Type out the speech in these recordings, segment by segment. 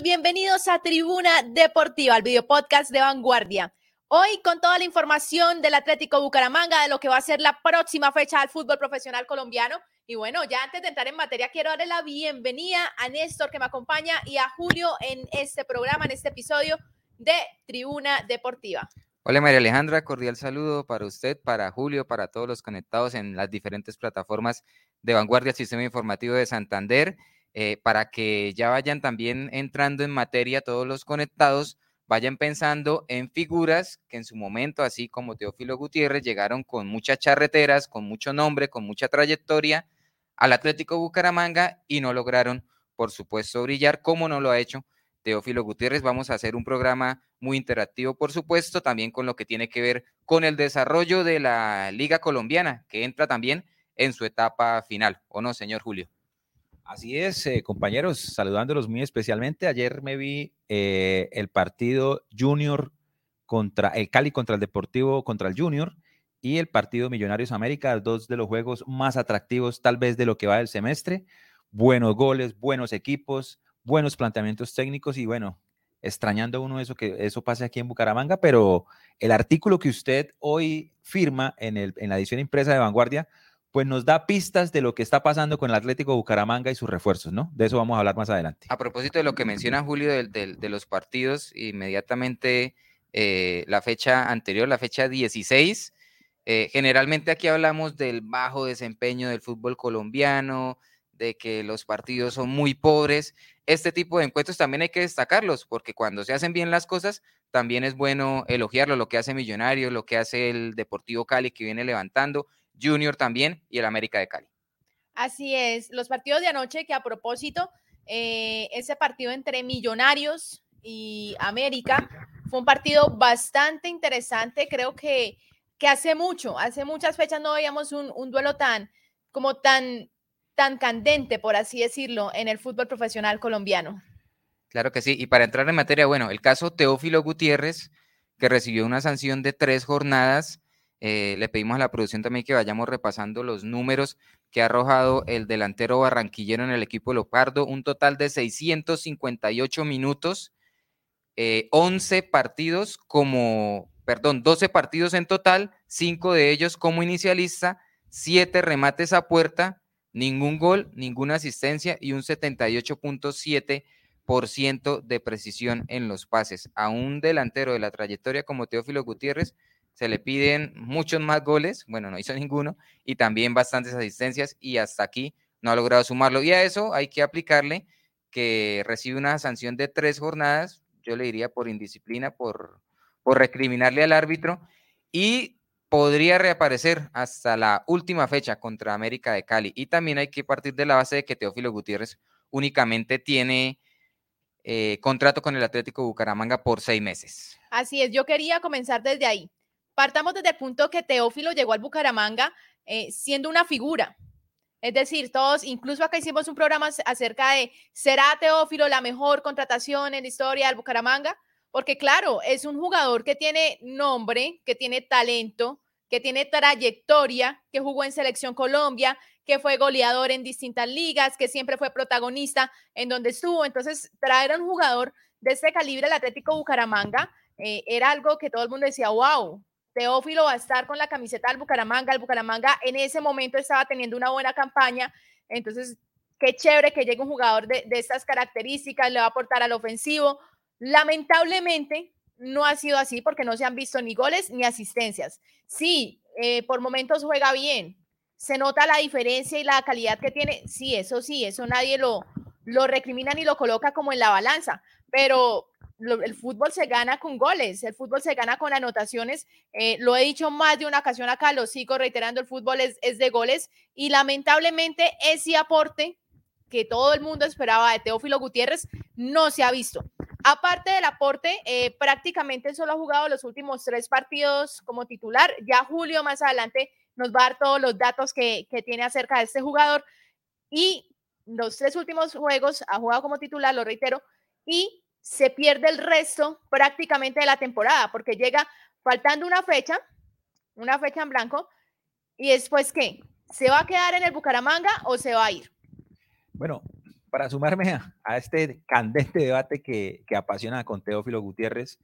amigos, bienvenidos a Tribuna Deportiva, el video podcast de Vanguardia. Hoy con toda la información del Atlético Bucaramanga, de lo que va a ser la próxima fecha del fútbol profesional colombiano. Y bueno, ya antes de entrar en materia, quiero darle la bienvenida a Néstor que me acompaña y a Julio en este programa, en este episodio de Tribuna Deportiva. Hola María Alejandra, cordial saludo para usted, para Julio, para todos los conectados en las diferentes plataformas de Vanguardia Sistema Informativo de Santander. Eh, para que ya vayan también entrando en materia todos los conectados, vayan pensando en figuras que en su momento, así como Teófilo Gutiérrez, llegaron con muchas charreteras, con mucho nombre, con mucha trayectoria al Atlético Bucaramanga y no lograron, por supuesto, brillar como no lo ha hecho Teófilo Gutiérrez. Vamos a hacer un programa muy interactivo, por supuesto, también con lo que tiene que ver con el desarrollo de la Liga Colombiana, que entra también en su etapa final, ¿o no, señor Julio? Así es, eh, compañeros, saludándolos muy especialmente. Ayer me vi eh, el partido Junior contra el Cali contra el Deportivo contra el Junior y el partido Millonarios América, dos de los juegos más atractivos tal vez de lo que va del semestre. Buenos goles, buenos equipos, buenos planteamientos técnicos y bueno, extrañando uno eso que eso pase aquí en Bucaramanga, pero el artículo que usted hoy firma en, el, en la edición impresa de Vanguardia pues nos da pistas de lo que está pasando con el Atlético Bucaramanga y sus refuerzos, ¿no? De eso vamos a hablar más adelante. A propósito de lo que menciona Julio de, los partidos, inmediatamente eh, la fecha anterior, la fecha 16, eh, generalmente aquí hablamos del bajo desempeño del fútbol colombiano, de que los partidos son muy pobres. Este tipo de encuentros también hay que destacarlos, porque cuando se hacen bien las cosas, también es bueno elogiarlo, lo que hace Millonarios, lo que hace el Deportivo Cali que viene levantando Junior también y el América de Cali. Así es, los partidos de anoche que a propósito, eh, ese partido entre Millonarios y América fue un partido bastante interesante, creo que, que hace mucho, hace muchas fechas no veíamos un, un duelo tan, como tan, tan candente, por así decirlo, en el fútbol profesional colombiano. Claro que sí, y para entrar en materia, bueno, el caso Teófilo Gutiérrez, que recibió una sanción de tres jornadas eh, le pedimos a la producción también que vayamos repasando los números que ha arrojado el delantero barranquillero en el equipo Lopardo, un total de 658 minutos, 11 eh, partidos como, perdón, 12 partidos en total, 5 de ellos como inicialista, 7 remates a puerta, ningún gol, ninguna asistencia y un 78.7% de precisión en los pases. A un delantero de la trayectoria como Teófilo Gutiérrez, se le piden muchos más goles, bueno, no hizo ninguno, y también bastantes asistencias, y hasta aquí no ha logrado sumarlo. Y a eso hay que aplicarle que recibe una sanción de tres jornadas, yo le diría por indisciplina, por, por recriminarle al árbitro, y podría reaparecer hasta la última fecha contra América de Cali. Y también hay que partir de la base de que Teófilo Gutiérrez únicamente tiene eh, contrato con el Atlético Bucaramanga por seis meses. Así es, yo quería comenzar desde ahí. Partamos desde el punto que Teófilo llegó al Bucaramanga eh, siendo una figura. Es decir, todos, incluso acá hicimos un programa acerca de, ¿será Teófilo la mejor contratación en la historia del Bucaramanga? Porque claro, es un jugador que tiene nombre, que tiene talento, que tiene trayectoria, que jugó en Selección Colombia, que fue goleador en distintas ligas, que siempre fue protagonista en donde estuvo. Entonces, traer a un jugador de este calibre al Atlético Bucaramanga eh, era algo que todo el mundo decía, wow, Teófilo va a estar con la camiseta del Bucaramanga. El Bucaramanga en ese momento estaba teniendo una buena campaña. Entonces, qué chévere que llegue un jugador de, estas características, le va a aportar al ofensivo. Lamentablemente, no ha sido así porque no se han visto ni goles ni asistencias. Sí, eh, por momentos juega bien. Se nota la diferencia y la calidad que tiene. Sí, eso sí, eso nadie lo, lo recrimina ni lo coloca como en la balanza. Pero el fútbol se gana con goles, el fútbol se gana con anotaciones. Eh, lo he dicho más de una ocasión acá, lo sigo reiterando, el fútbol es, de goles y lamentablemente ese aporte que todo el mundo esperaba de Teófilo Gutiérrez no se ha visto. Aparte del aporte, eh, prácticamente solo ha jugado los últimos tres partidos como titular. Ya Julio más adelante nos va a dar todos los datos que, que tiene acerca de este jugador. Y los tres últimos juegos ha jugado como titular, lo reitero, y se pierde el resto prácticamente de la temporada, porque llega faltando una fecha, una fecha en blanco, y después qué, ¿se va a quedar en el Bucaramanga o se va a ir? Bueno, para sumarme a, este candente debate que, que apasiona con Teófilo Gutiérrez,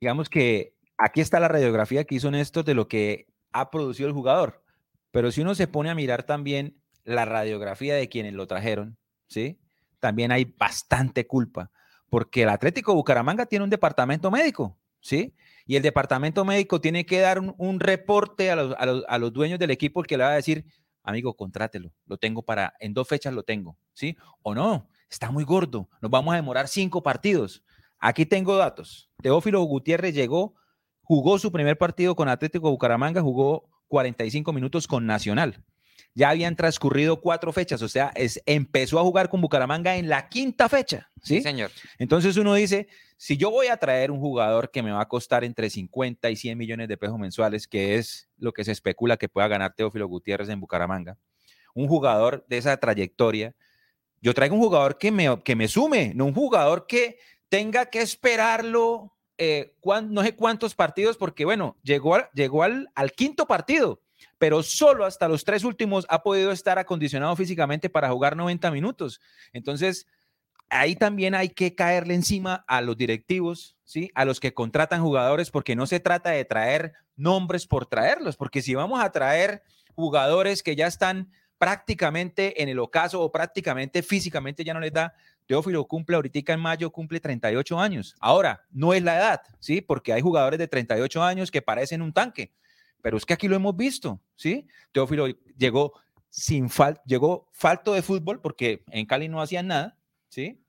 digamos que aquí está la radiografía que hizo Néstor de lo que ha producido el jugador. Pero si uno se pone a mirar también la radiografía de quienes lo trajeron, ¿sí? También hay bastante culpa, porque el Atlético Bucaramanga tiene un departamento médico, ¿sí? Y el departamento médico tiene que dar un, reporte a los, a los, dueños del equipo que le va a decir, amigo, contrátelo, lo tengo para, en dos fechas lo tengo, ¿sí? O no, está muy gordo, nos vamos a demorar cinco partidos. Aquí tengo datos. Teófilo Gutiérrez llegó, jugó su primer partido con Atlético Bucaramanga, jugó 45 minutos con Nacional. Ya habían transcurrido cuatro fechas, o sea, es, empezó a jugar con Bucaramanga en la quinta fecha. ¿sí? señor. Entonces uno dice, si yo voy a traer un jugador que me va a costar entre 50 y 100 millones de pesos mensuales, que es lo que se especula que pueda ganar Teófilo Gutiérrez en Bucaramanga, un jugador de esa trayectoria, yo traigo un jugador que me, que me sume, no un jugador que tenga que esperarlo eh, no sé cuántos partidos, porque bueno, llegó, llegó al, al quinto partido, pero solo hasta los tres últimos ha podido estar acondicionado físicamente para jugar 90 minutos. Entonces, ahí también hay que caerle encima a los directivos, ¿sí? A los que contratan jugadores, porque no se trata de traer nombres por traerlos, porque si vamos a traer jugadores que ya están prácticamente en el ocaso o prácticamente físicamente ya no les da, Teófilo cumple ahorita en mayo, cumple 38 años. Ahora, no es la edad, ¿sí? Porque hay jugadores de 38 años que parecen un tanque, pero es que aquí lo hemos visto, ¿sí? Teófilo llegó sin falta, llegó falto de fútbol porque en Cali no hacían nada, ¿sí?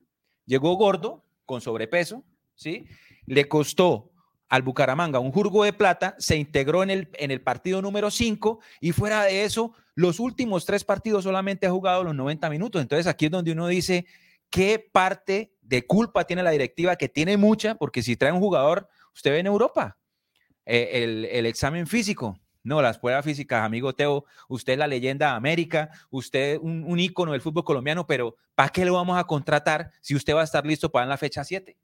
Llegó gordo, con sobrepeso, ¿sí? Le costó al Bucaramanga un jurgo de plata, se integró en el, en el partido número 5 y fuera de eso, los últimos tres partidos solamente ha jugado los 90 minutos. Entonces aquí es donde uno dice, ¿qué parte de culpa tiene la directiva? Que tiene mucha, porque si trae un jugador, usted ve en Europa eh, el, examen físico. No, las pruebas físicas, amigo Teo, usted es la leyenda de América, usted un, un ícono del fútbol colombiano, pero ¿para qué lo vamos a contratar si usted va a estar listo para la fecha 7?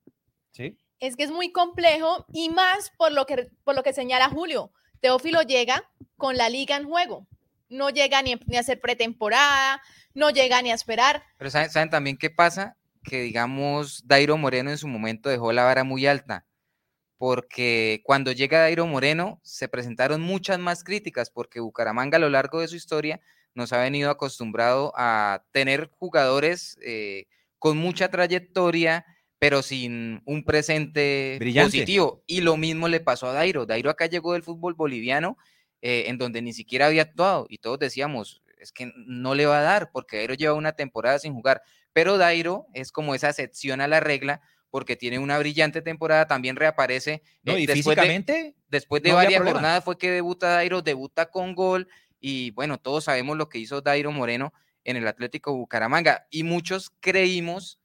¿Sí? Es que es muy complejo y más por lo que, por lo que señala Julio. Teófilo llega con la liga en juego. No llega ni, ni a hacer pretemporada, no llega ni a esperar. Pero ¿saben, también qué pasa? Que digamos, Dairo Moreno en su momento dejó la vara muy alta, porque cuando llega Dairo Moreno se presentaron muchas más críticas, porque Bucaramanga a lo largo de su historia nos ha venido acostumbrado a tener jugadores eh, con mucha trayectoria, pero sin un presente positivo. Y lo mismo le pasó a Dairo. Dairo acá llegó del fútbol boliviano, eh, en donde ni siquiera había actuado, y todos decíamos, es que no le va a dar porque Dairo lleva una temporada sin jugar. Pero Dairo es como esa excepción a la regla porque tiene una brillante temporada, también reaparece. No, eh, y después físicamente. De, después de varias jornadas fue que debuta Dairo, debuta con gol y bueno, todos sabemos lo que hizo Dairo Moreno en el Atlético Bucaramanga y muchos creímos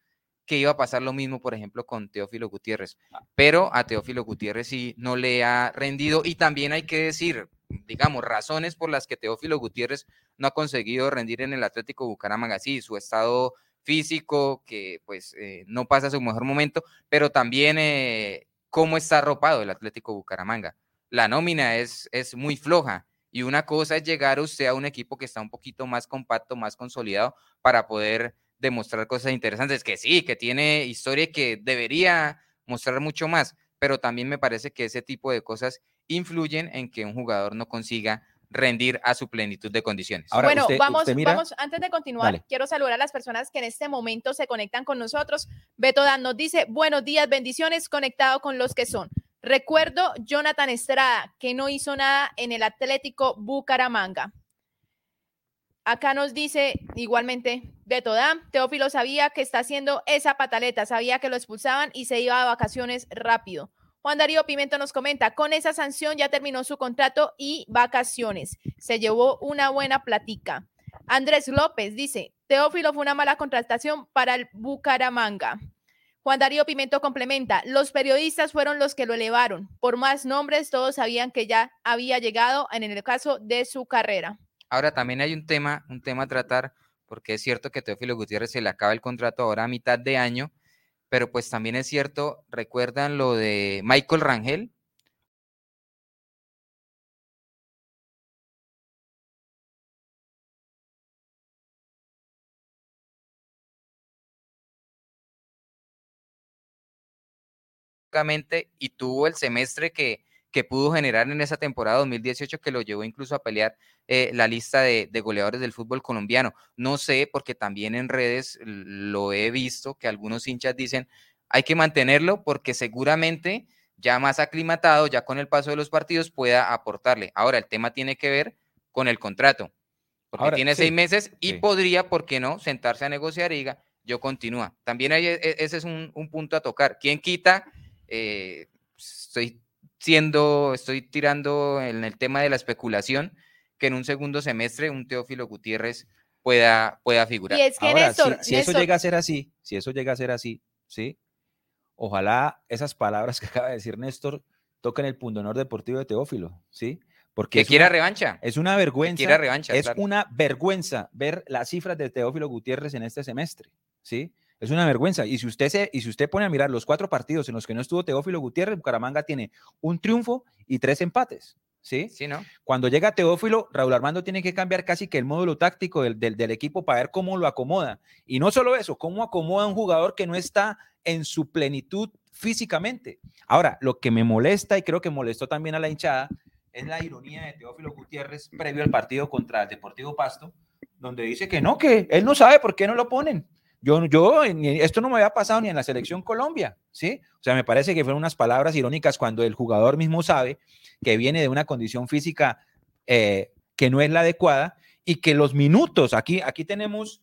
que iba a pasar lo mismo, por ejemplo, con Teófilo Gutiérrez. Ah. Pero a Teófilo Gutiérrez sí no le ha rendido y también hay que decir, digamos, razones por las que Teófilo Gutiérrez no ha conseguido rendir en el Atlético Bucaramanga. Sí, su estado físico, que pues eh, no pasa su mejor momento, pero también eh, cómo está arropado el Atlético Bucaramanga. La nómina es, es muy floja y una cosa es llegar usted a un equipo que está un poquito más compacto, más consolidado para poder demostrar cosas interesantes, que sí, que tiene historia que debería mostrar mucho más, pero también me parece que ese tipo de cosas influyen en que un jugador no consiga rendir a su plenitud de condiciones. bueno, vamos, vamos, antes de continuar, quiero saludar a las personas que en este momento se conectan con nosotros. Beto Dan nos dice, buenos días, bendiciones, conectado con los que son. Recuerdo Jonathan Estrada, que no hizo nada en el Atlético Bucaramanga. Acá nos dice igualmente Beto Dan, Teófilo sabía que está haciendo esa pataleta, sabía que lo expulsaban y se iba a vacaciones rápido. Juan Darío Pimento nos comenta, con esa sanción ya terminó su contrato y vacaciones. Se llevó una buena platica. Andrés López dice, Teófilo fue una mala contratación para el Bucaramanga. Juan Darío Pimento complementa, los periodistas fueron los que lo elevaron. Por más nombres, todos sabían que ya había llegado en el caso de su carrera. Ahora también hay un tema, un tema a tratar, porque es cierto que Teófilo Gutiérrez se le acaba el contrato ahora a mitad de año pero pues también es cierto, recuerdan lo de Michael Rangel, y tuvo el semestre que que pudo generar en esa temporada 2018 que lo llevó incluso a pelear eh, la lista de, de, goleadores del fútbol colombiano. No sé, porque también en redes lo he visto que algunos hinchas dicen hay que mantenerlo porque seguramente ya más aclimatado, ya con el paso de los partidos, pueda aportarle. Ahora, el tema tiene que ver con el contrato, porque tiene seis meses y podría, ¿por qué no?, sentarse a negociar y diga, yo continúa. También hay, e, ese es un, punto a tocar. ¿Quién quita? Eh, estoy siendo, estoy tirando en el tema de la especulación, que en un segundo semestre un Teófilo Gutiérrez pueda, pueda figurar. Y es que Ahora, si, eso llega a ser así, si eso llega a ser así, ¿sí? Ojalá esas palabras que acaba de decir Néstor toquen el pundonor deportivo de Teófilo, ¿sí? Porque que quiera revancha. Es una vergüenza. quiera revancha. Es una vergüenza ver las cifras de Teófilo Gutiérrez en este semestre, ¿sí? Es una vergüenza. Y si usted se, y si usted pone a mirar los cuatro partidos en los que no estuvo Teófilo Gutiérrez, Bucaramanga tiene un triunfo y tres empates. ¿Sí? Sí, ¿no? Cuando llega Teófilo, Raúl Armando tiene que cambiar casi que el módulo táctico del, del, equipo para ver cómo lo acomoda. Y no solo eso, cómo acomoda a un jugador que no está en su plenitud físicamente. Ahora, lo que me molesta y creo que molestó también a la hinchada es la ironía de Teófilo Gutiérrez previo al partido contra el Deportivo Pasto, donde dice que no, que él no sabe por qué no lo ponen. Yo, yo, esto no me había pasado ni en la selección Colombia, ¿sí? O sea, me parece que fueron unas palabras irónicas cuando el jugador mismo sabe que viene de una condición física eh, que no es la adecuada y que los minutos, aquí, aquí tenemos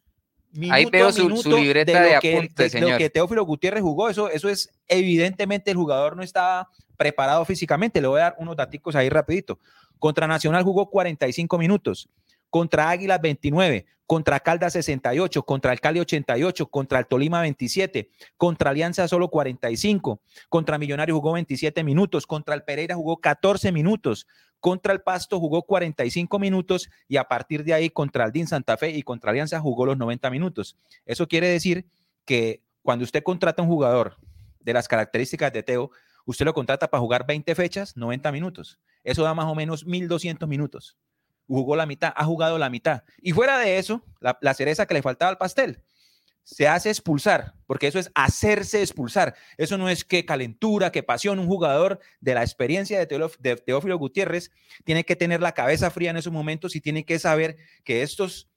minuto Ahí veo su, libreta de, apuntes, señor. lo que Teófilo Gutiérrez jugó, eso, eso es evidentemente el jugador no estaba preparado físicamente. Le voy a dar unos datos ahí rapidito. Contra Nacional jugó 45 minutos, contra Águilas 29, contra Caldas 68, contra el Cali 88, contra el Tolima 27, contra Alianza solo 45, contra Millonarios jugó 27 minutos, contra el Pereira jugó 14 minutos, contra el Pasto jugó 45 minutos y a partir de ahí contra el DIN Santa Fe y contra Alianza jugó los 90 minutos. Eso quiere decir que cuando usted contrata un jugador de las características de Teo, usted lo contrata para jugar 20 fechas, 90 minutos. Eso da más o menos 1.200 minutos jugó la mitad, ha jugado la mitad. Y fuera de eso, la, cereza que le faltaba al pastel, se hace expulsar, porque eso es hacerse expulsar. Eso no es que calentura, que pasión. Un jugador de la experiencia de, Teófilo Gutiérrez tiene que tener la cabeza fría en esos momentos y tiene que saber que estos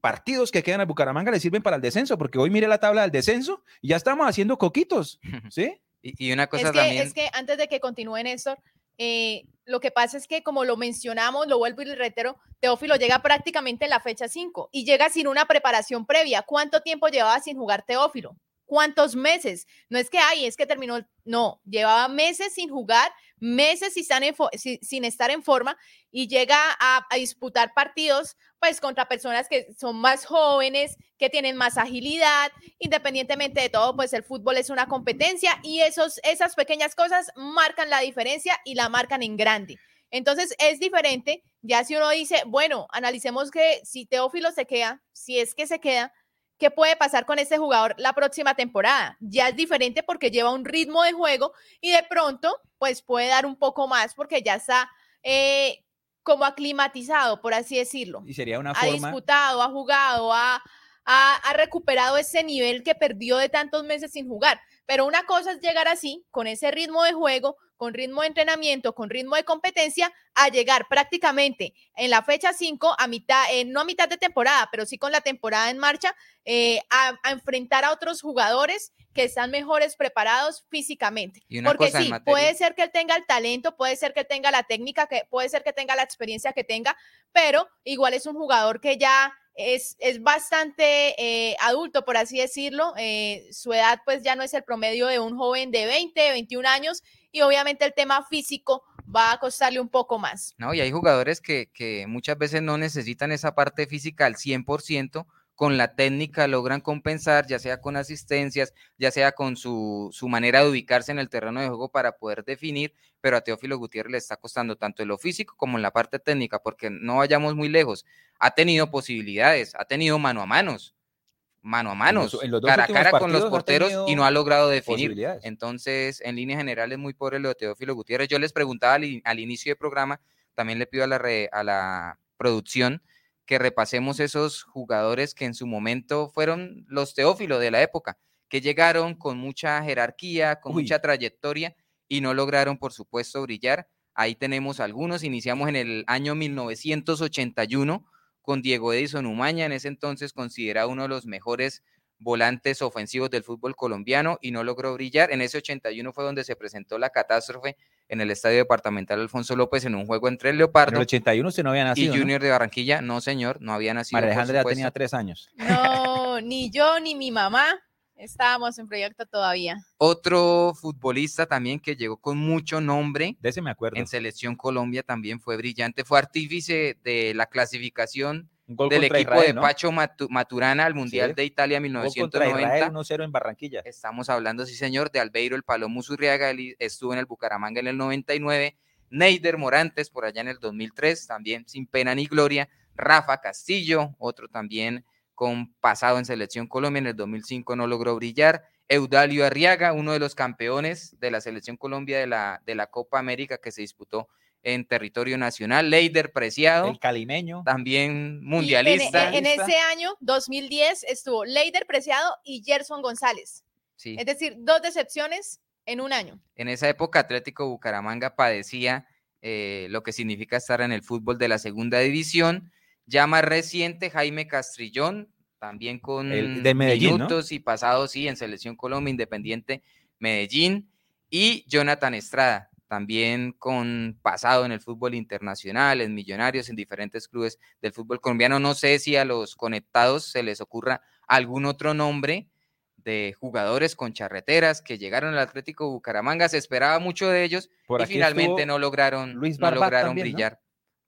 partidos que quedan al Bucaramanga le sirven para el descenso, porque hoy mire la tabla del descenso y ya estamos haciendo coquitos, ¿sí? Y, una cosa es que, también... Es que antes de que continúe Néstor, eh, lo que pasa es que, como lo mencionamos, lo vuelvo y le reitero, Teófilo llega prácticamente en la fecha 5 y llega sin una preparación previa. ¿Cuánto tiempo llevaba sin jugar Teófilo? ¿Cuántos meses? No es que, ay, es que terminó, no, llevaba meses sin jugar, meses sin, estar en forma y llega a, disputar partidos pues contra personas que son más jóvenes, que tienen más agilidad, independientemente de todo, pues el fútbol es una competencia y esos, esas pequeñas cosas marcan la diferencia y la marcan en grande. Entonces es diferente, ya si uno dice, bueno, analicemos que si Teófilo se queda, si es que se queda, ¿Qué puede pasar con este jugador la próxima temporada? Ya es diferente porque lleva un ritmo de juego y de pronto, pues puede dar un poco más porque ya está eh, como aclimatizado, por así decirlo. Y sería una forma. Ha disputado, ha jugado, ha, ha, recuperado ese nivel que perdió de tantos meses sin jugar. Pero una cosa es llegar así, con ese ritmo de juego, con ritmo de entrenamiento, con ritmo de competencia, a llegar prácticamente en la fecha 5 a mitad, eh, no a mitad de temporada, pero sí con la temporada en marcha, eh, a, enfrentar a otros jugadores que están mejores preparados físicamente. Porque sí, puede ser que él tenga el talento, puede ser que él tenga la técnica, que puede ser que tenga la experiencia que tenga, pero igual es un jugador que ya es, es bastante eh, adulto, por así decirlo. Eh, su edad pues ya no es el promedio de un joven de 20, 21 años y obviamente el tema físico va a costarle un poco más. No, y hay jugadores que, muchas veces no necesitan esa parte física al 100%, con la técnica logran compensar, ya sea con asistencias, ya sea con su, su, manera de ubicarse en el terreno de juego para poder definir, pero a Teófilo Gutiérrez le está costando tanto en lo físico como en la parte técnica, porque no vayamos muy lejos. Ha tenido posibilidades, ha tenido mano a manos, mano a manos, cara a cara con los porteros y no ha logrado definir. Entonces, en líneas generales, muy pobre lo de Teófilo Gutiérrez. Yo les preguntaba al, al inicio del programa, también le pido a la, a la producción, que repasemos esos jugadores que en su momento fueron los Teófilo de la época, que llegaron con mucha jerarquía, con mucha trayectoria y no lograron, por supuesto, brillar. Ahí tenemos algunos. Iniciamos en el año 1981 con Diego Edison Umaña, en ese entonces considerado uno de los mejores volantes ofensivos del fútbol colombiano y no logró brillar. En ese 81 fue donde se presentó la catástrofe en el Estadio Departamental Alfonso López en un juego entre el Leopardo. En el 81 se no había nacido. Y Junior de Barranquilla, no señor, no había nacido. María Alejandra ya tenía tres años. No, ni yo ni mi mamá estábamos en proyecto todavía. Otro futbolista también que llegó con mucho nombre. De ese me acuerdo. En Selección Colombia también fue brillante, fue artífice de la clasificación del equipo de Pacho Maturana al Mundial de Italia 1990. 1-0 en Barranquilla. Estamos hablando, sí señor, de Albeiro el Palomo Zurriaga, estuvo en el Bucaramanga en el 99, Neider Morantes por allá en el 2003, también sin pena ni gloria, Rafa Castillo, otro también con pasado en Selección Colombia, en el 2005 no logró brillar, Eudalio Arriaga, uno de los campeones de la Selección Colombia de la, de la Copa América que se disputó en territorio nacional. Leider Preciado. El calimeño. También mundialista. En, ese año, 2010, estuvo Leider Preciado y Gerson González. Sí. Es decir, dos decepciones en un año. En esa época, Atlético Bucaramanga padecía eh, lo que significa estar en el fútbol de la segunda división. Ya más reciente, Jaime Castrillón, también con de minutos y pasados, sí, en Selección Colombia Independiente Medellín. Y Jonathan Estrada, también con pasado en el fútbol internacional, en Millonarios, en diferentes clubes del fútbol colombiano. No sé si a los conectados se les ocurra algún otro nombre de jugadores con charreteras que llegaron al Atlético Bucaramanga. Se esperaba mucho de ellos y finalmente no lograron, no lograron brillar.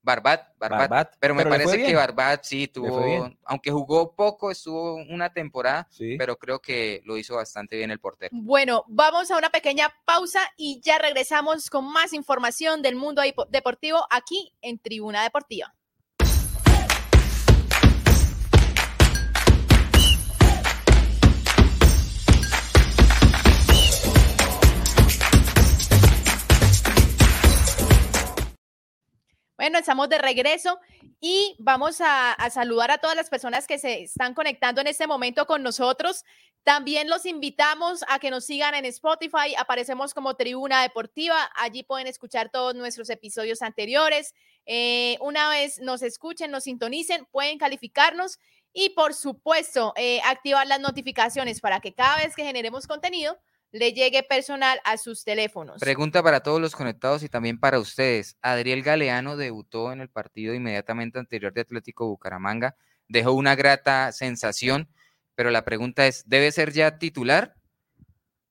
Barbat, Barbat, pero me parece que Barbat sí tuvo, aunque jugó poco, estuvo una temporada, pero creo que lo hizo bastante bien el portero. Bueno, vamos a una pequeña pausa y ya regresamos con más información del mundo deportivo aquí en Tribuna Deportiva. Bueno, estamos de regreso y vamos a, saludar a todas las personas que se están conectando en este momento con nosotros. También los invitamos a que nos sigan en Spotify. Aparecemos como Tribuna Deportiva. Allí pueden escuchar todos nuestros episodios anteriores. Eh, una vez nos escuchen, nos sintonicen, pueden calificarnos y por supuesto eh, activar las notificaciones para que cada vez que generemos contenido le llegue personal a sus teléfonos. Pregunta para todos los conectados y también para ustedes. Adriel Galeano debutó en el partido inmediatamente anterior de Atlético Bucaramanga. Dejó una grata sensación, pero la pregunta es, ¿debe ser ya titular?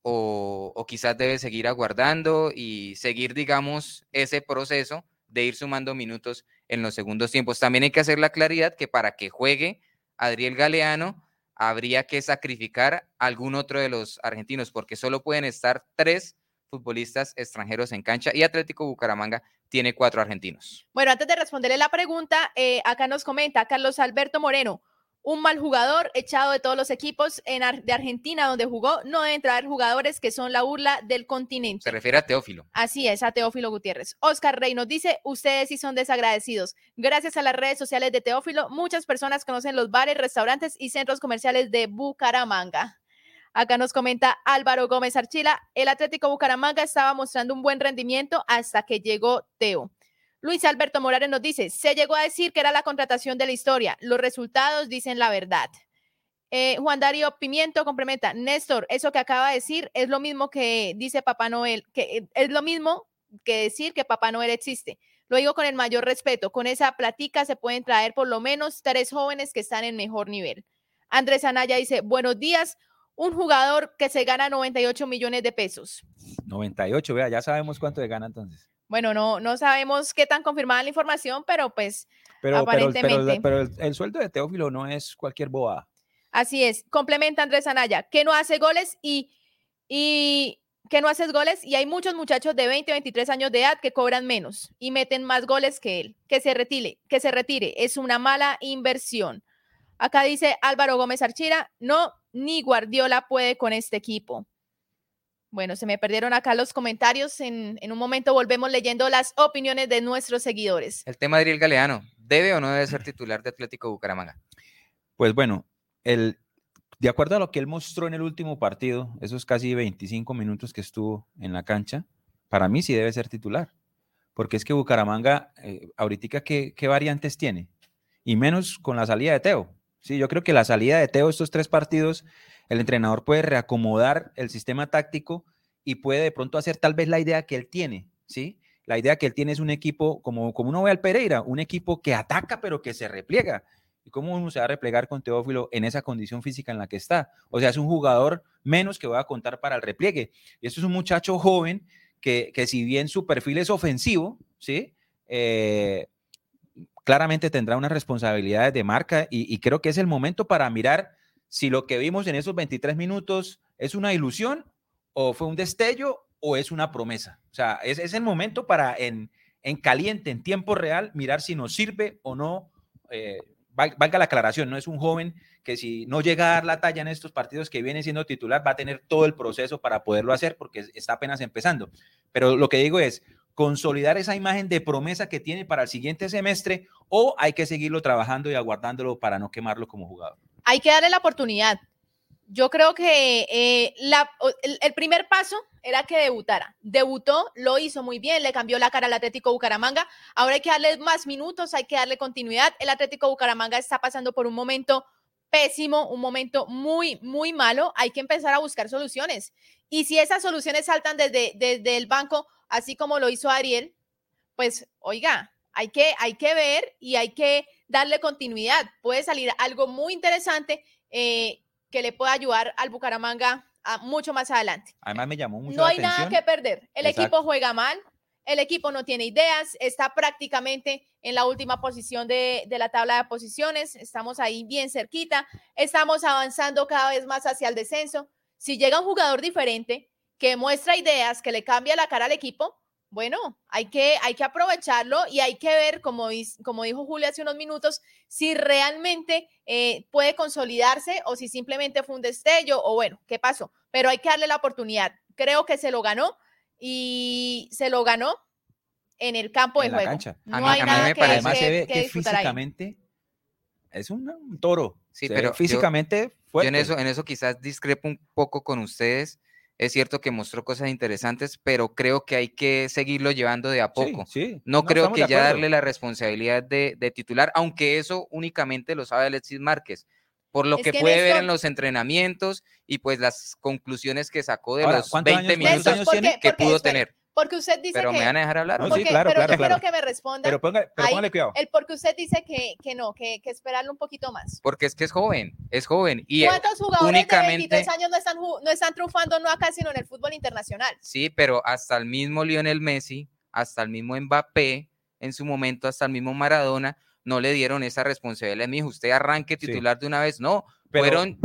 O, o quizás debe seguir aguardando y seguir, digamos, ese proceso de ir sumando minutos en los segundos tiempos. También hay que hacer la claridad que para que juegue Adriel Galeano, habría que sacrificar algún otro de los argentinos, porque solo pueden estar tres futbolistas extranjeros en cancha y Atlético Bucaramanga tiene cuatro argentinos. Bueno, antes de responderle la pregunta, eh, acá nos comenta Carlos Alberto Moreno un mal jugador echado de todos los equipos en de Argentina donde jugó. No deben traer jugadores que son la burla del continente. Se refiere a Teófilo. Así es, a Teófilo Gutiérrez. Oscar Rey nos dice, ustedes sí son desagradecidos. Gracias a las redes sociales de Teófilo, muchas personas conocen los bares, restaurantes y centros comerciales de Bucaramanga. Acá nos comenta Álvaro Gómez Archila, el Atlético Bucaramanga estaba mostrando un buen rendimiento hasta que llegó Teo. Luis Alberto Morales nos dice, se llegó a decir que era la contratación de la historia. Los resultados dicen la verdad. Eh, Juan Darío Pimiento complementa, Néstor, eso que acaba de decir es lo mismo que dice Papá Noel, que eh, es lo mismo que decir que Papá Noel existe. Lo digo con el mayor respeto. Con esa platica se pueden traer por lo menos tres jóvenes que están en mejor nivel. Andrés Anaya dice, buenos días, un jugador que se gana 98 millones de pesos. 98, vea, ya sabemos cuánto se gana entonces. Bueno, no, no sabemos qué tan confirmada la información, pero pues aparentemente. Pero, el, sueldo de Teófilo no es cualquier boa. Así es. Complementa Andrés Anaya, que no hace goles y, y que no haces goles y hay muchos muchachos de 20, 23 años de edad que cobran menos y meten más goles que él. Que se retire, que se retire. Es una mala inversión. Acá dice Álvaro Gómez Archira, no, ni Guardiola puede con este equipo. Bueno, se me perdieron acá los comentarios. En, un momento volvemos leyendo las opiniones de nuestros seguidores. El tema de Ariel Galeano, ¿debe o no debe ser titular de Atlético Bucaramanga? Pues bueno, el, de acuerdo a lo que él mostró en el último partido, esos casi 25 minutos que estuvo en la cancha, para mí sí debe ser titular. Porque es que Bucaramanga, eh, ahorita, ¿qué, ¿qué, variantes tiene? Y menos con la salida de Teo. Sí, yo creo que la salida de Teo, estos tres partidos, el entrenador puede reacomodar el sistema táctico y puede de pronto hacer tal vez la idea que él tiene, ¿sí? La idea que él tiene es un equipo, como, como uno ve al Pereira, un equipo que ataca pero que se repliega. ¿Y cómo uno se va a replegar con Teófilo en esa condición física en la que está? O sea, es un jugador menos que va a contar para el repliegue. Y esto es un muchacho joven que, que si bien su perfil es ofensivo, ¿sí? Eh, claramente tendrá unas responsabilidades de marca y, creo que es el momento para mirar si lo que vimos en esos 23 minutos es una ilusión o fue un destello o es una promesa. O sea, es, el momento para en, en, caliente, en tiempo real, mirar si nos sirve o no eh, valga la aclaración, no es un joven que si no llega a dar la talla en estos partidos que viene siendo titular, va a tener todo el proceso para poderlo hacer porque está apenas empezando. Pero lo que digo es, consolidar esa imagen de promesa que tiene para el siguiente semestre o hay que seguirlo trabajando y aguardándolo para no quemarlo como jugador? Hay que darle la oportunidad. Yo creo que eh, el, el, primer paso era que debutara. Debutó, lo hizo muy bien, le cambió la cara al Atlético Bucaramanga. Ahora hay que darle más minutos, hay que darle continuidad. El Atlético Bucaramanga está pasando por un momento pésimo, un momento muy, muy malo. Hay que empezar a buscar soluciones. Y si esas soluciones saltan desde, desde el banco, así como lo hizo Ariel, pues oiga, hay que, hay que ver y hay que darle continuidad. Puede salir algo muy interesante. Eh, que le pueda ayudar al Bucaramanga a mucho más adelante. Además me llamó mucho No la hay atención. nada que perder. El Exacto. equipo juega mal, el equipo no tiene ideas, está prácticamente en la última posición de, de, la tabla de posiciones, estamos ahí bien cerquita, estamos avanzando cada vez más hacia el descenso. Si llega un jugador diferente que muestra ideas, que le cambia la cara al equipo, bueno, hay que, hay que aprovecharlo y hay que ver, como, como dijo Julio hace unos minutos, si realmente eh, puede consolidarse o si simplemente fue un destello o bueno, ¿qué pasó? Pero hay que darle la oportunidad. Creo que se lo ganó y se lo ganó en el campo de en la juego. Cancha. No a mí, hay a mí nada me que, parece, además que, se ve que que disfrutar ahí. físicamente es un, un toro. Sí, Se pero físicamente yo, yo en eso, en eso quizás discrepo un poco con ustedes. Es cierto que mostró cosas interesantes, pero creo que hay que seguirlo llevando de a poco. Sí, sí. No, No, creo que ya darle la responsabilidad de, de titular, aunque eso únicamente lo sabe Alexis Márquez, por lo Es que, que, puede ver en los entrenamientos y pues las conclusiones que sacó de Ahora, los ¿cuántos 20 años- cuántos minutos que Porque, pudo tener. Porque usted dice Pero que... me van a dejar hablar. No, ¿no? sí, porque- claro, pero claro, yo claro. quiero que me responda. Pero, ponga, pero Ahí- póngale cuidado. El porque usted dice que, que no, que, que esperarlo un poquito más. Porque es que es joven, es joven. Y ¿Cuántos jugadores únicamente- de 23 años no están, no están triunfando no acá, sino en el fútbol internacional? Sí, pero hasta el mismo Lionel Messi, hasta el mismo Mbappé, en su momento, hasta el mismo Maradona, no le dieron esa responsabilidad. Me dijo, usted arranque Sí. titular de una vez. No, Pero- fueron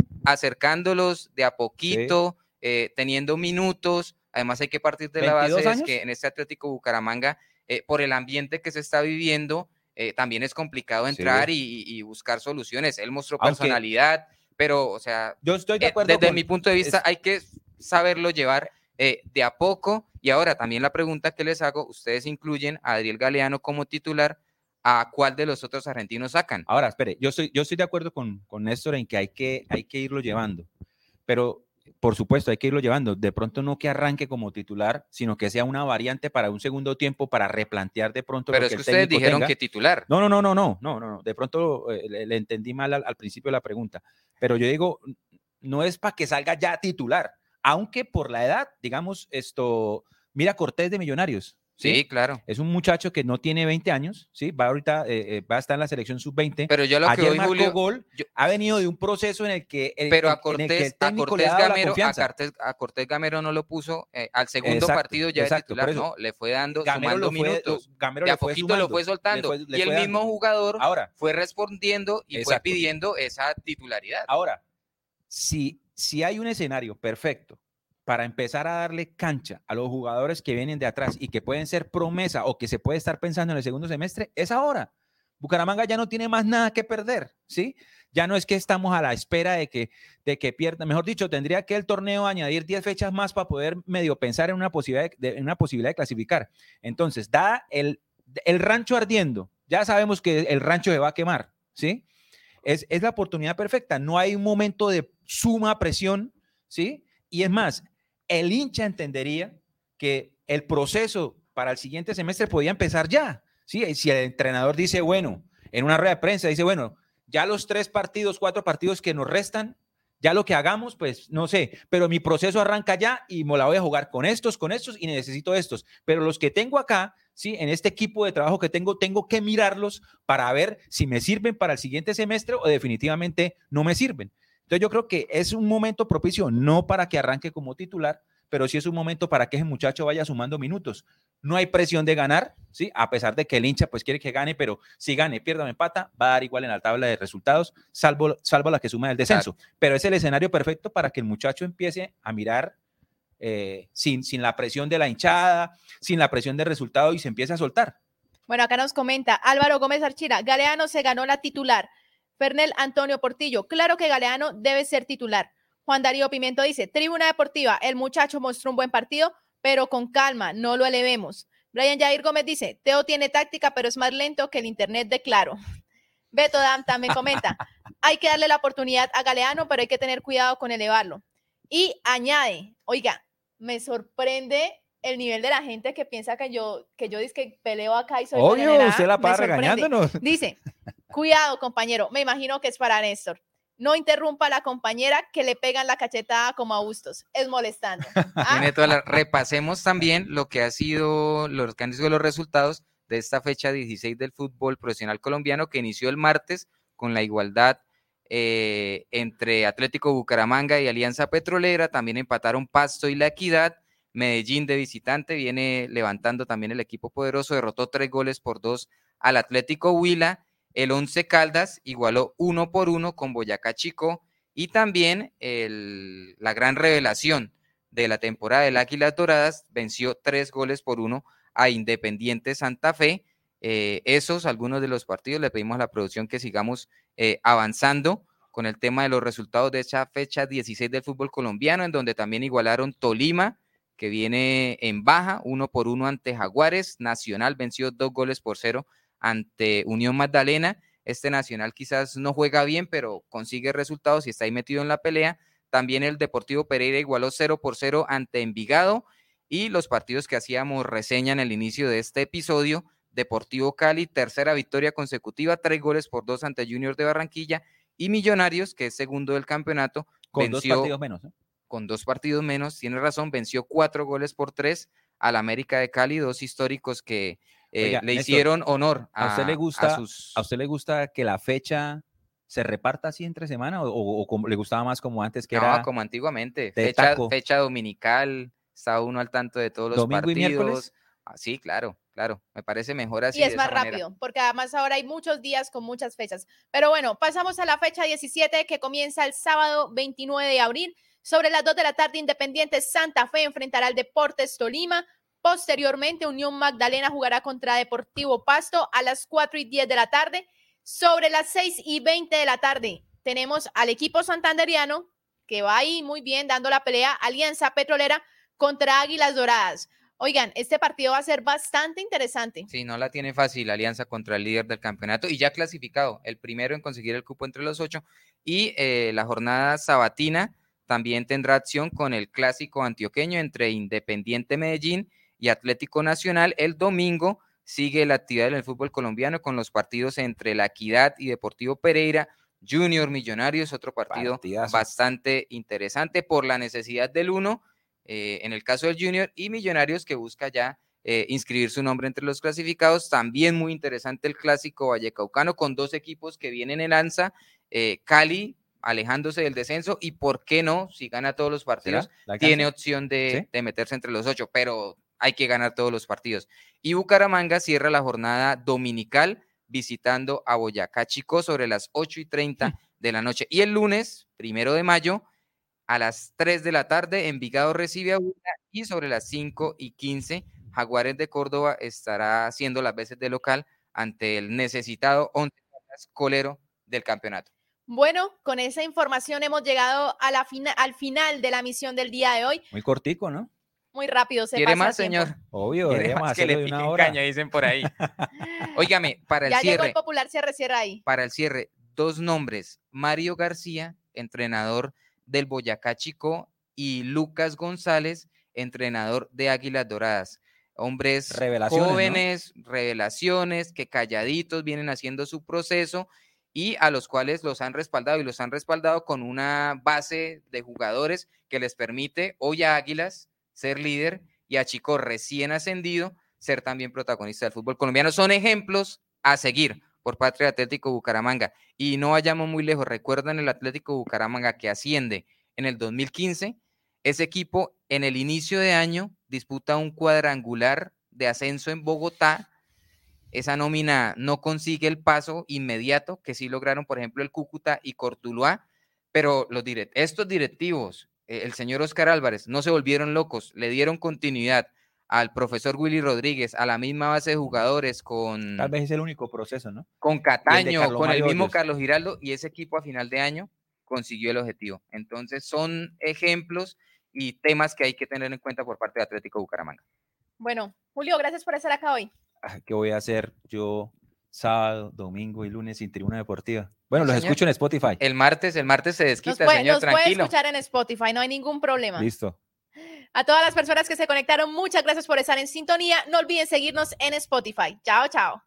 acercándolos de a poquito, eh, teniendo minutos. Además, hay que partir de la base 22 es años. que en este Atlético Bucaramanga, eh, por el ambiente que se está viviendo, eh, también es complicado Sí. entrar y, y buscar soluciones. Él mostró Aunque- personalidad, pero, o sea, Yo estoy de eh, acuerdo desde con- mi punto de vista, es- hay que saberlo llevar eh, de a poco. Y ahora también la pregunta que les hago, ustedes incluyen a Adriel Galeano como titular, ¿a cuál de los otros argentinos sacan? Ahora, espere, yo estoy, yo estoy de acuerdo con, con Néstor en que hay, que hay que irlo llevando, pero por supuesto hay que irlo llevando. De pronto no que arranque como titular, sino que sea una variante para un segundo tiempo para replantear de pronto Pero lo es que ustedes dijeron tenga. que titular. No, no, no, no, no, no, no, no. De pronto eh, le, le entendí mal al, al principio de la pregunta, pero yo digo, no es para que salga ya titular, aunque por la edad, digamos, esto, mira Cortés de Millonarios. Sí, claro. Es un muchacho que no tiene 20 años, ¿sí? Va ahorita, eh, eh, va a estar en la selección sub-20. Pero yo lo que Ayer marcó Julio, gol, yo- ha venido de un proceso en el que el, pero a en el que el Cortés, a le Cortés ha dado la Gamero, a. Cortés, a Cortés Gamero no lo puso eh, al segundo Exacto, partido ya exacto, de titular, no, le fue dando, Gamero sumando fue, minutos. Gamero de a poquito lo fue le soltando. fue- le y el mismo dando. jugador Ahora, fue respondiendo y fue pidiendo esa titularidad. ahora, si, si hay un escenario perfecto para empezar a darle cancha a los jugadores que vienen de atrás y que pueden ser promesa o que se puede estar pensando en el segundo semestre, es ahora. Bucaramanga ya no tiene más nada que perder, ¿sí? Ya no es que estamos a la espera de que, de que pierda, mejor dicho, tendría que el torneo añadir 10 fechas más para poder medio pensar en una posibilidad de, en una posibilidad de clasificar. Entonces, da el, el rancho ardiendo, ya sabemos que el rancho se va a quemar, ¿sí? Es, es la oportunidad perfecta, no hay un momento de suma presión, ¿sí? Y es más, el hincha entendería que el proceso para el siguiente semestre podía empezar ya, ¿sí? Si el entrenador dice, bueno, en una rueda de prensa dice, bueno, ya los tres partidos, cuatro partidos que nos restan, ya lo que hagamos, pues no sé, pero mi proceso arranca ya y me la voy a jugar con estos, con estos y necesito estos. Pero los que tengo acá, sí, en este equipo de trabajo que tengo, tengo que mirarlos para ver si me sirven para el siguiente semestre o definitivamente no me sirven. Entonces yo creo que es un momento propicio, no para que arranque como titular, pero sí es un momento para que ese muchacho vaya sumando minutos. No hay presión de ganar, ¿sí? A pesar de que el hincha pues quiere que gane, pero si gane, pierda o empata, va a dar igual en la tabla de resultados, salvo, salvo la que suma el descenso. Pero es el escenario perfecto para que el muchacho empiece a mirar eh, sin, sin la presión de la hinchada, sin la presión del resultado y se empiece a soltar. Bueno, acá nos comenta Álvaro Gómez Archira, Galeano se ganó la titular. Fernel Antonio Portillo, claro que Galeano debe ser titular. Juan Darío Pimiento dice, Tribuna Deportiva, el muchacho mostró un buen partido, pero con calma, no lo elevemos. Brian Jair Gómez dice, Teo tiene táctica, pero es más lento que el internet de Claro. Beto Dam también comenta, hay que darle la oportunidad a Galeano, pero hay que tener cuidado con elevarlo. Y añade, oiga, me sorprende el nivel de la gente que piensa que yo, que yo dice que peleo acá y soy Obvio, usted la para regañándonos. Dice, cuidado, compañero, me imagino que es para Néstor no interrumpa a la compañera que le pegan la cachetada como a gustos. Es molestando. ¿Ah? Repasemos también lo que ha sido los, que han sido los resultados de esta fecha 16 del fútbol profesional colombiano que inició el martes con la igualdad eh, entre Atlético Bucaramanga y Alianza Petrolera. También empataron Pasto y La Equidad. Medellín de visitante viene levantando también el equipo poderoso, derrotó tres goles por dos al Atlético Huila el Once Caldas igualó uno por uno con Boyacá Chico y también la gran revelación de la temporada del Águilas Doradas venció tres goles por uno a Independiente Santa Fe. Eh, esos, algunos de los partidos, le pedimos a la producción que sigamos eh, avanzando con el tema de los resultados de esa fecha 16 del fútbol colombiano, en donde también igualaron Tolima, que viene en baja, uno por uno ante Jaguares. Nacional venció dos goles por cero ante Unión Magdalena. Este Nacional quizás no juega bien, pero consigue resultados y está ahí metido en la pelea. También el Deportivo Pereira igualó 0 por 0 ante Envigado. Y los partidos que hacíamos reseña en el inicio de este episodio, Deportivo Cali, tercera victoria consecutiva, tres goles por dos ante Junior de Barranquilla. Y Millonarios, que es segundo del campeonato, con dos partidos menos. Con dos partidos menos, tiene razón, venció cuatro goles por tres al América de Cali, dos históricos que eh, le hicieron honor a, usted le gusta, a, usted le gusta que la fecha se reparta así entre semana o, le gustaba más como antes que era como antiguamente fecha, fecha, dominical estaba uno al tanto de todos los Domingo partidos y miércoles ah, sí claro claro me parece mejor así y es más rápido porque además ahora hay muchos días con muchas fechas. Pero bueno pasamos a la fecha 17 que comienza el sábado 29 de abril. Sobre las 2 de la tarde Independiente Santa Fe enfrentará al Deportes Tolima Posteriormente, Unión Magdalena jugará contra Deportivo Pasto a las 4 y 10 de la tarde. Sobre las 6 y 20 de la tarde, tenemos al equipo santanderiano que va ahí muy bien dando la pelea, Alianza Petrolera contra Águilas Doradas. Oigan, este partido va a ser bastante interesante. Sí, no la tiene fácil Alianza contra el líder del campeonato y ya clasificado, el primero en conseguir el cupo entre los ocho. Y eh, la jornada sabatina también tendrá acción con el clásico antioqueño entre Independiente Medellín y Atlético Nacional. El domingo sigue la actividad en el fútbol colombiano con los partidos entre La Equidad y Deportivo Pereira. Junior Millonarios, otro partido bastante interesante por la necesidad del uno, eh, en el caso del Junior, y Millonarios que busca ya eh, inscribir su nombre entre los clasificados. También muy interesante el clásico Vallecaucano con dos equipos que vienen en alza. Eh, Cali alejándose del descenso y por qué no, si gana todos los partidos, tiene opción de, de, meterse entre los ocho, pero hay que ganar todos los partidos. Y Bucaramanga cierra la jornada dominical visitando a Boyacá Chico sobre las 8 y 30 mm. de la noche. Y el lunes, primero de mayo, a las 3 de la tarde, Envigado recibe a una y sobre las 5 y 15, Jaguares de Córdoba estará haciendo las veces de local ante el necesitado 11 colero del campeonato. Bueno, con esa información hemos llegado a la al final de la misión del día de hoy. Muy cortico, ¿no? Muy rápido se ¿Quiere pasa más, señor? Obvio, ¿Quiere más que le piquen caña, dicen por ahí. Óigame, para el ya cierre. Llegó el popular cierre, cierra ahí. Para el cierre, dos nombres. Mario García, entrenador del Boyacá Chico, y Lucas González, entrenador de Águilas Doradas. Hombres jóvenes, revelaciones, que calladitos vienen haciendo su proceso y a los cuales los han respaldado y los han respaldado con una base de jugadores que les permite hoy a Águilas ser líder y a Chico recién ascendido ser también protagonista del fútbol colombiano. Son ejemplos a seguir por del Atlético Bucaramanga. Y no vayamos muy lejos. Recuerdan el Atlético Bucaramanga que asciende en el 2015. Ese equipo en el inicio de año disputa un cuadrangular de ascenso en Bogotá. Esa nómina no consigue el paso inmediato que sí lograron, por ejemplo, el Cúcuta y Cortuluá, pero estos directivos, el señor Oscar Álvarez, no se volvieron locos, le dieron continuidad al profesor Willy Rodríguez, a la misma base de jugadores, con... Tal vez es el único proceso, ¿no? Con Cataño, con el mismo Carlos Giraldo, y ese equipo a final de año consiguió el objetivo. Entonces son ejemplos y temas que hay que tener en cuenta por parte de Atlético Bucaramanga. Bueno, Julio, gracias por estar acá hoy. ¿Qué voy a hacer yo sábado, domingo y lunes sin tribuna deportiva? Bueno, los escucho en Spotify. El martes, el martes se desquita, nos señor, nos puede escuchar en Spotify, no hay ningún problema. Listo. A todas las personas que se conectaron, muchas gracias por estar en sintonía. No olviden seguirnos en Spotify. Chao, chao.